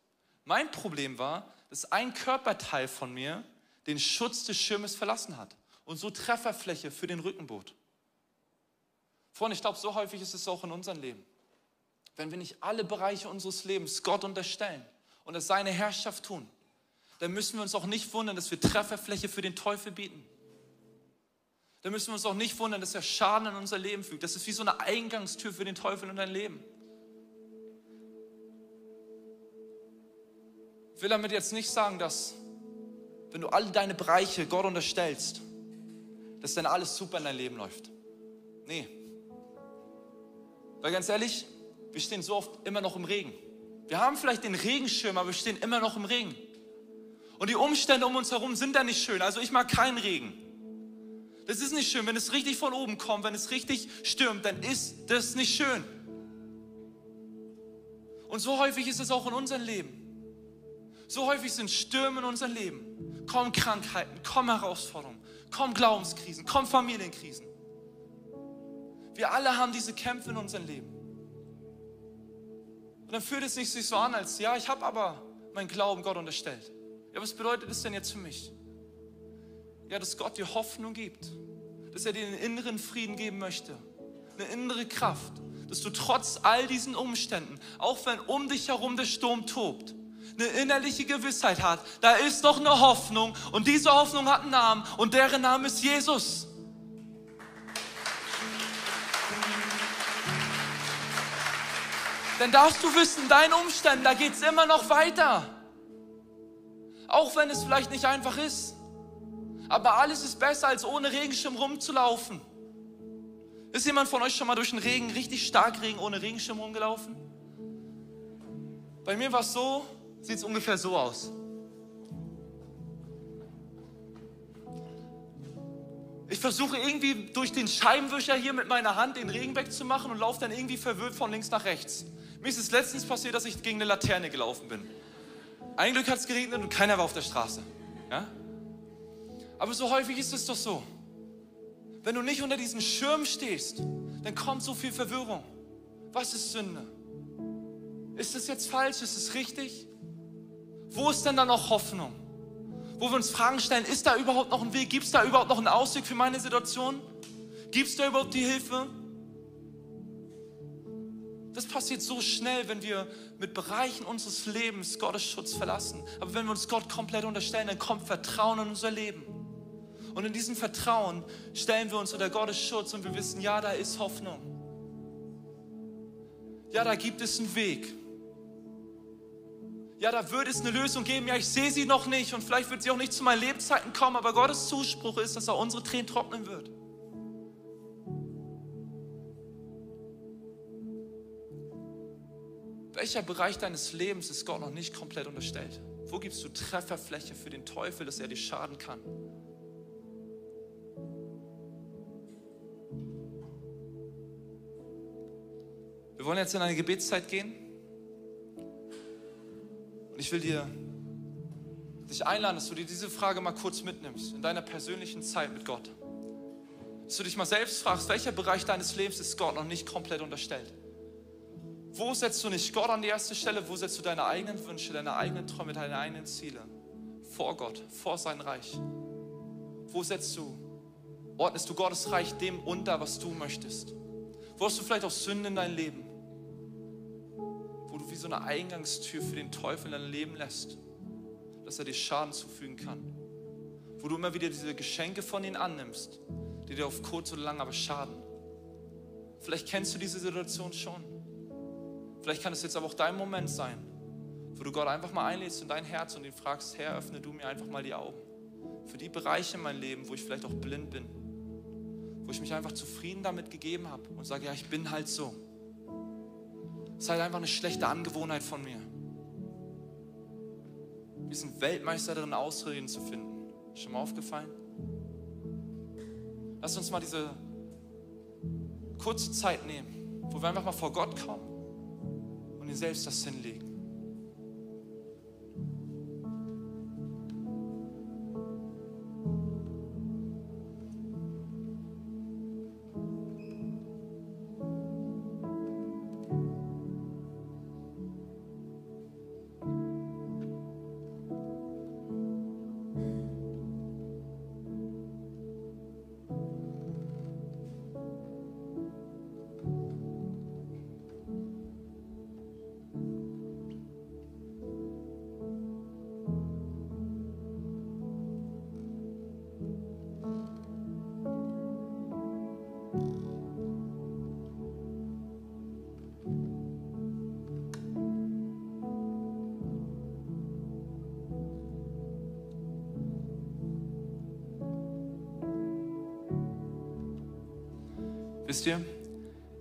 Mein Problem war, dass ein Körperteil von mir den Schutz des Schirmes verlassen hat und so Trefferfläche für den Rücken bot. Freunde, ich glaube, so häufig ist es auch in unserem Leben. Wenn wir nicht alle Bereiche unseres Lebens Gott unterstellen und es seine Herrschaft tun, dann müssen wir uns auch nicht wundern, dass wir Trefferfläche für den Teufel bieten dann müssen wir uns auch nicht wundern, dass er Schaden in unser Leben fügt. Das ist wie so eine Eingangstür für den Teufel in dein Leben. Ich will damit jetzt nicht sagen, dass wenn du alle deine Bereiche Gott unterstellst, dass dann alles super in dein Leben läuft. Nee. Weil ganz ehrlich, wir stehen so oft immer noch im Regen. Wir haben vielleicht den Regenschirm, aber wir stehen immer noch im Regen. Und die Umstände um uns herum sind da nicht schön. Also ich mag keinen Regen. Das ist nicht schön. Wenn es richtig von oben kommt, wenn es richtig stürmt, dann ist das nicht schön. Und so häufig ist es auch in unserem Leben. So häufig sind Stürme in unserem Leben. Kommen Krankheiten, kommen Herausforderungen, kommen Glaubenskrisen, kommen Familienkrisen. Wir alle haben diese Kämpfe in unserem Leben. Und dann fühlt es sich so an, als ja, ich habe aber mein Glauben Gott unterstellt. Ja, was bedeutet das denn jetzt für mich? Ja, dass Gott dir Hoffnung gibt, dass er dir einen inneren Frieden geben möchte, eine innere Kraft, dass du trotz all diesen Umständen, auch wenn um dich herum der Sturm tobt, eine innerliche Gewissheit hat, da ist doch eine Hoffnung und diese Hoffnung hat einen Namen und deren Name ist Jesus. Denn darfst du wissen, deinen Umständen, da geht es immer noch weiter. Auch wenn es vielleicht nicht einfach ist. Aber alles ist besser, als ohne Regenschirm rumzulaufen. Ist jemand von euch schon mal durch den Regen, richtig stark Regen, ohne Regenschirm rumgelaufen? Bei mir war es so, sieht es ungefähr so aus. Ich versuche irgendwie durch den Scheibenwischer hier mit meiner Hand den Regen wegzumachen und laufe dann irgendwie verwirrt von links nach rechts. Mir ist es letztens passiert, dass ich gegen eine Laterne gelaufen bin. Ein Glück hat es geregnet und keiner war auf der Straße. Ja? Aber so häufig ist es doch so. Wenn du nicht unter diesem Schirm stehst, dann kommt so viel Verwirrung. Was ist Sünde? Ist es jetzt falsch? Ist es richtig? Wo ist denn da noch Hoffnung? Wo wir uns Fragen stellen, ist da überhaupt noch ein Weg? Gibt es da überhaupt noch einen Ausweg für meine Situation? Gibt es da überhaupt die Hilfe? Das passiert so schnell, wenn wir mit Bereichen unseres Lebens Gottes Schutz verlassen. Aber wenn wir uns Gott komplett unterstellen, dann kommt Vertrauen in unser Leben. Und in diesem Vertrauen stellen wir uns unter Gottes Schutz und wir wissen, ja, da ist Hoffnung. Ja, da gibt es einen Weg. Ja, da wird es eine Lösung geben. Ja, ich sehe sie noch nicht und vielleicht wird sie auch nicht zu meinen Lebzeiten kommen, aber Gottes Zuspruch ist, dass er unsere Tränen trocknen wird. Welcher Bereich deines Lebens ist Gott noch nicht komplett unterstellt? Wo gibst du Trefferfläche für den Teufel, dass er dir schaden kann? Wir wollen jetzt in eine Gebetszeit gehen. Und ich will dir dich einladen, dass du dir diese Frage mal kurz mitnimmst in deiner persönlichen Zeit mit Gott. Dass du dich mal selbst fragst, welcher Bereich deines Lebens ist Gott noch nicht komplett unterstellt? Wo setzt du nicht Gott an die erste Stelle? Wo setzt du deine eigenen Wünsche, deine eigenen Träume, deine eigenen Ziele vor Gott, vor sein Reich? Wo setzt du, ordnest du Gottes Reich dem unter, was du möchtest? Wo hast du vielleicht auch Sünde in dein Leben? Du wie so eine Eingangstür für den Teufel in dein Leben lässt, dass er dir Schaden zufügen kann. Wo du immer wieder diese Geschenke von ihm annimmst, die dir auf kurz oder lang aber schaden. Vielleicht kennst du diese Situation schon. Vielleicht kann es jetzt aber auch dein Moment sein, wo du Gott einfach mal einlädst in dein Herz und ihn fragst, Herr, öffne du mir einfach mal die Augen. Für die Bereiche in meinem Leben, wo ich vielleicht auch blind bin. Wo ich mich einfach zufrieden damit gegeben habe und sage, ja, ich bin halt so. Es ist halt einfach eine schlechte Angewohnheit von mir. Wir sind Weltmeister darin, Ausreden zu finden. Schon mal aufgefallen? Lass uns mal diese kurze Zeit nehmen, wo wir einfach mal vor Gott kommen und dir selbst das hinlegen. Wisst ihr,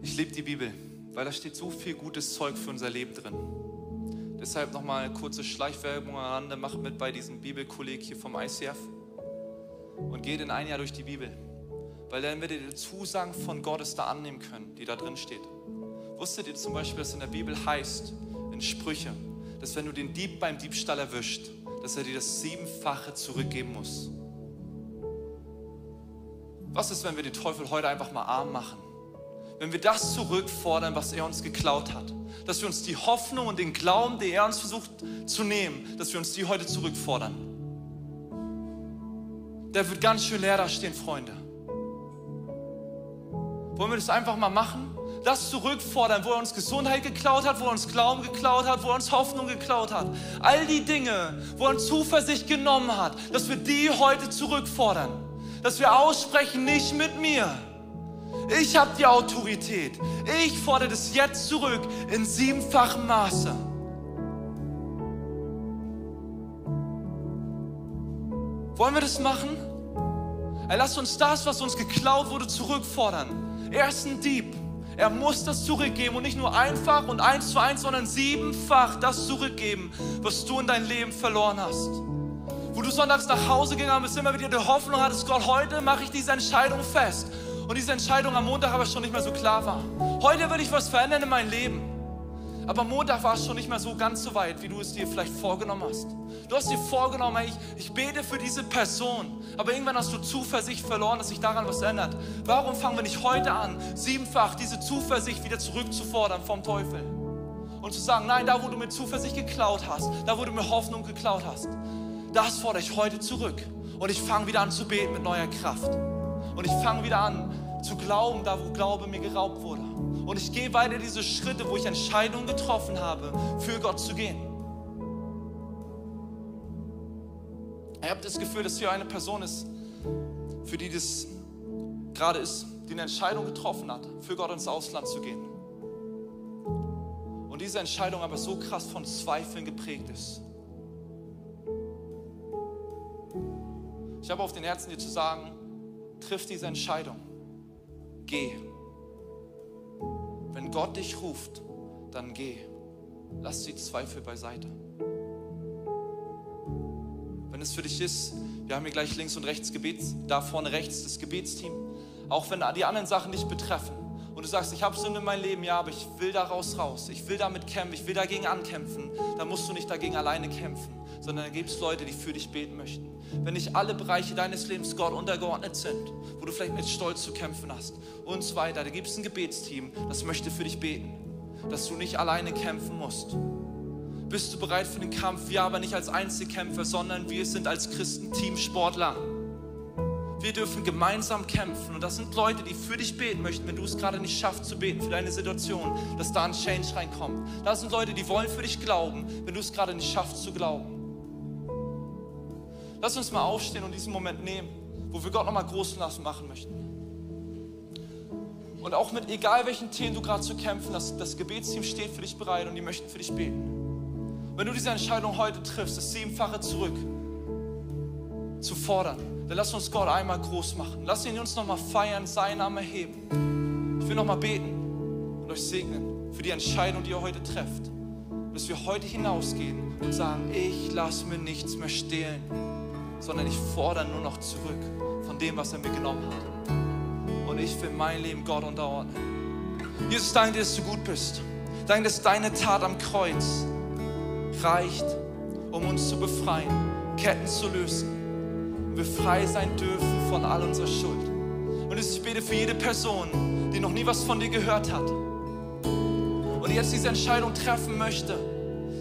ich liebe die Bibel, weil da steht so viel gutes Zeug für unser Leben drin. Deshalb nochmal eine kurze Schleichwerbung an Rande, macht mit bei diesem Bibelkolleg hier vom ICF und geht in ein Jahr durch die Bibel. Weil dann werdet ihr die Zusagen von Gottes da annehmen können, die da drin steht. Wusstet ihr zum Beispiel, dass in der Bibel heißt, in Sprüche, dass wenn du den Dieb beim Diebstahl erwischt, dass er dir das Siebenfache zurückgeben muss. Was ist, wenn wir den Teufel heute einfach mal arm machen? Wenn wir das zurückfordern, was er uns geklaut hat. Dass wir uns die Hoffnung und den Glauben, den er uns versucht zu nehmen, dass wir uns die heute zurückfordern. Der wird ganz schön leer da stehen, Freunde. Wollen wir das einfach mal machen? Das zurückfordern, wo er uns Gesundheit geklaut hat, wo er uns Glauben geklaut hat, wo er uns Hoffnung geklaut hat. All die Dinge, wo er uns Zuversicht genommen hat, dass wir die heute zurückfordern dass wir aussprechen, nicht mit mir. Ich habe die Autorität. Ich fordere das jetzt zurück in siebenfachem Maße. Wollen wir das machen? Ey, lass uns das, was uns geklaut wurde, zurückfordern. Er ist ein Dieb. Er muss das zurückgeben und nicht nur einfach und eins zu eins, sondern siebenfach das zurückgeben, was du in dein Leben verloren hast wo du sonntags nach Hause gegangen bist, immer wieder die Hoffnung hattest, Gott, heute mache ich diese Entscheidung fest. Und diese Entscheidung am Montag aber schon nicht mehr so klar war. Heute will ich was verändern in meinem Leben. Aber Montag war es schon nicht mehr so ganz so weit, wie du es dir vielleicht vorgenommen hast. Du hast dir vorgenommen, ich, ich bete für diese Person. Aber irgendwann hast du Zuversicht verloren, dass sich daran was ändert. Warum fangen wir nicht heute an, siebenfach diese Zuversicht wieder zurückzufordern vom Teufel? Und zu sagen, nein, da wo du mir Zuversicht geklaut hast, da wo du mir Hoffnung geklaut hast, das fordere ich heute zurück. Und ich fange wieder an zu beten mit neuer Kraft. Und ich fange wieder an zu glauben, da wo Glaube mir geraubt wurde. Und ich gehe weiter diese Schritte, wo ich Entscheidungen getroffen habe, für Gott zu gehen. Ich habe das Gefühl, dass hier eine Person ist, für die das gerade ist, die eine Entscheidung getroffen hat, für Gott ins Ausland zu gehen. Und diese Entscheidung aber so krass von Zweifeln geprägt ist. Ich habe auf den Herzen, dir zu sagen, triff diese Entscheidung. Geh. Wenn Gott dich ruft, dann geh. Lass die Zweifel beiseite. Wenn es für dich ist, wir haben hier gleich links und rechts Gebets, da vorne rechts das Gebetsteam. Auch wenn die anderen Sachen nicht betreffen und du sagst, ich habe Sünde in meinem Leben, ja, aber ich will daraus raus, ich will damit kämpfen, ich will dagegen ankämpfen, dann musst du nicht dagegen alleine kämpfen, sondern dann gibt es Leute, die für dich beten möchten. Wenn nicht alle Bereiche deines Lebens Gott untergeordnet sind, wo du vielleicht mit Stolz zu kämpfen hast und so weiter, da gibt es ein Gebetsteam, das möchte für dich beten, dass du nicht alleine kämpfen musst. Bist du bereit für den Kampf? Wir aber nicht als Einzelkämpfer, sondern wir sind als Christen Teamsportler. Wir dürfen gemeinsam kämpfen. Und das sind Leute, die für dich beten möchten, wenn du es gerade nicht schaffst zu beten für deine Situation, dass da ein Change reinkommt. Das sind Leute, die wollen für dich glauben, wenn du es gerade nicht schaffst zu glauben. Lass uns mal aufstehen und diesen Moment nehmen, wo wir Gott nochmal groß machen möchten. Und auch mit egal welchen Themen du gerade zu kämpfen hast, das Gebetsteam steht für dich bereit und die möchten für dich beten. Wenn du diese Entscheidung heute triffst, das Siebenfache zurück zu fordern, dann lass uns Gott einmal groß machen. Lass ihn uns nochmal feiern, seinen Namen erheben. Ich will nochmal beten und euch segnen für die Entscheidung, die ihr heute trefft. Dass wir heute hinausgehen und sagen, ich lasse mir nichts mehr stehlen, sondern ich fordere nur noch zurück von dem, was er mir genommen hat. Und ich will mein Leben Gott unterordnen. Jesus, danke dir, dass du gut bist. Danke, dass deine Tat am Kreuz reicht, um uns zu befreien, Ketten zu lösen wir frei sein dürfen von all unserer Schuld. Und ich bete für jede Person, die noch nie was von dir gehört hat und jetzt diese Entscheidung treffen möchte,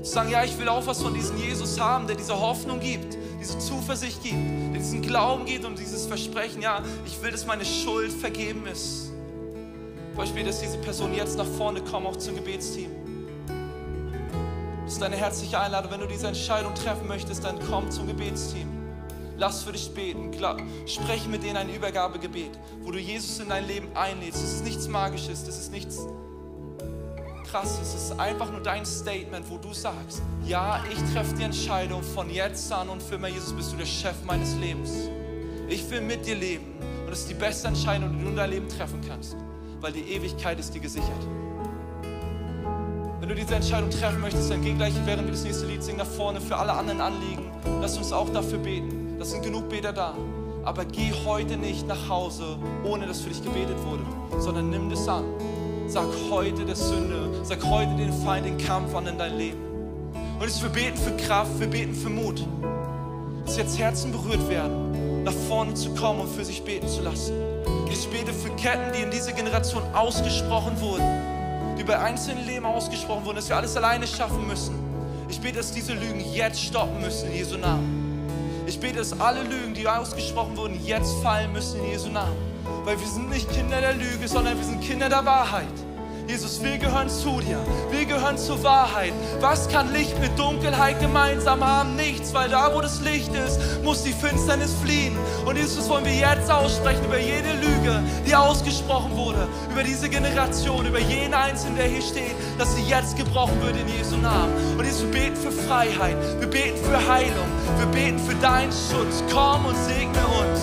zu sagen, ja, ich will auch was von diesem Jesus haben, der diese Hoffnung gibt, diese Zuversicht gibt, der diesen Glauben gibt und dieses Versprechen, ja, ich will, dass meine Schuld vergeben ist. Bete, dass diese Person jetzt nach vorne kommt, auch zum Gebetsteam. Das ist deine herzliche Einladung. Wenn du diese Entscheidung treffen möchtest, dann komm zum Gebetsteam. Lass für dich beten. Sprech mit denen ein Übergabegebet, wo du Jesus in dein Leben einlädst. Das ist nichts Magisches, das ist nichts Krasses. Es ist einfach nur dein Statement, wo du sagst, ja, ich treffe die Entscheidung von jetzt an und für immer, Jesus, bist du der Chef meines Lebens. Ich will mit dir leben und das ist die beste Entscheidung, die du in deinem Leben treffen kannst, weil die Ewigkeit ist dir gesichert. Wenn du diese Entscheidung treffen möchtest, dann geh gleich, während wir das nächste Lied singen, nach vorne für alle anderen Anliegen. Lass uns auch dafür beten. Das sind genug Beter da. Aber geh heute nicht nach Hause, ohne dass für dich gebetet wurde, sondern nimm das an. Sag heute der Sünde, sag heute den Feind den Kampf an in dein Leben. Und wir beten für Kraft, wir beten für Mut. Dass jetzt Herzen berührt werden, nach vorne zu kommen und für sich beten zu lassen. Ich bete für Ketten, die in dieser Generation ausgesprochen wurden, die bei einzelnen Leben ausgesprochen wurden, dass wir alles alleine schaffen müssen. Ich bete, dass diese Lügen jetzt stoppen müssen in Jesu Namen. Ich bete, dass alle Lügen, die ausgesprochen wurden, jetzt fallen müssen in Jesu Namen. Weil wir sind nicht Kinder der Lüge, sondern wir sind Kinder der Wahrheit. Jesus, wir gehören zu dir. Wir gehören zur Wahrheit. Was kann Licht mit Dunkelheit gemeinsam haben? Nichts, weil da, wo das Licht ist, muss die Finsternis fliehen. Und Jesus, wollen wir jetzt aussprechen über jede Lüge, die ausgesprochen wurde, über diese Generation, über jeden Einzelnen, der hier steht, dass sie jetzt gebrochen wird in Jesu Namen. Und Jesus, wir beten für Freiheit. Wir beten für Heilung. Wir beten für deinen Schutz. Komm und segne uns.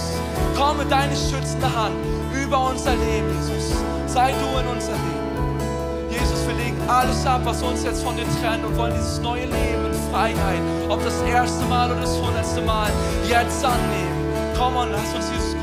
Komm mit deiner schützenden Hand über unser Leben, Jesus. Sei du in unser Leben alles ab, was uns jetzt von dir trennt und wollen dieses neue Leben in Freiheit, ob das erste Mal oder das hundertste Mal, jetzt annehmen. Komm und lass uns machen.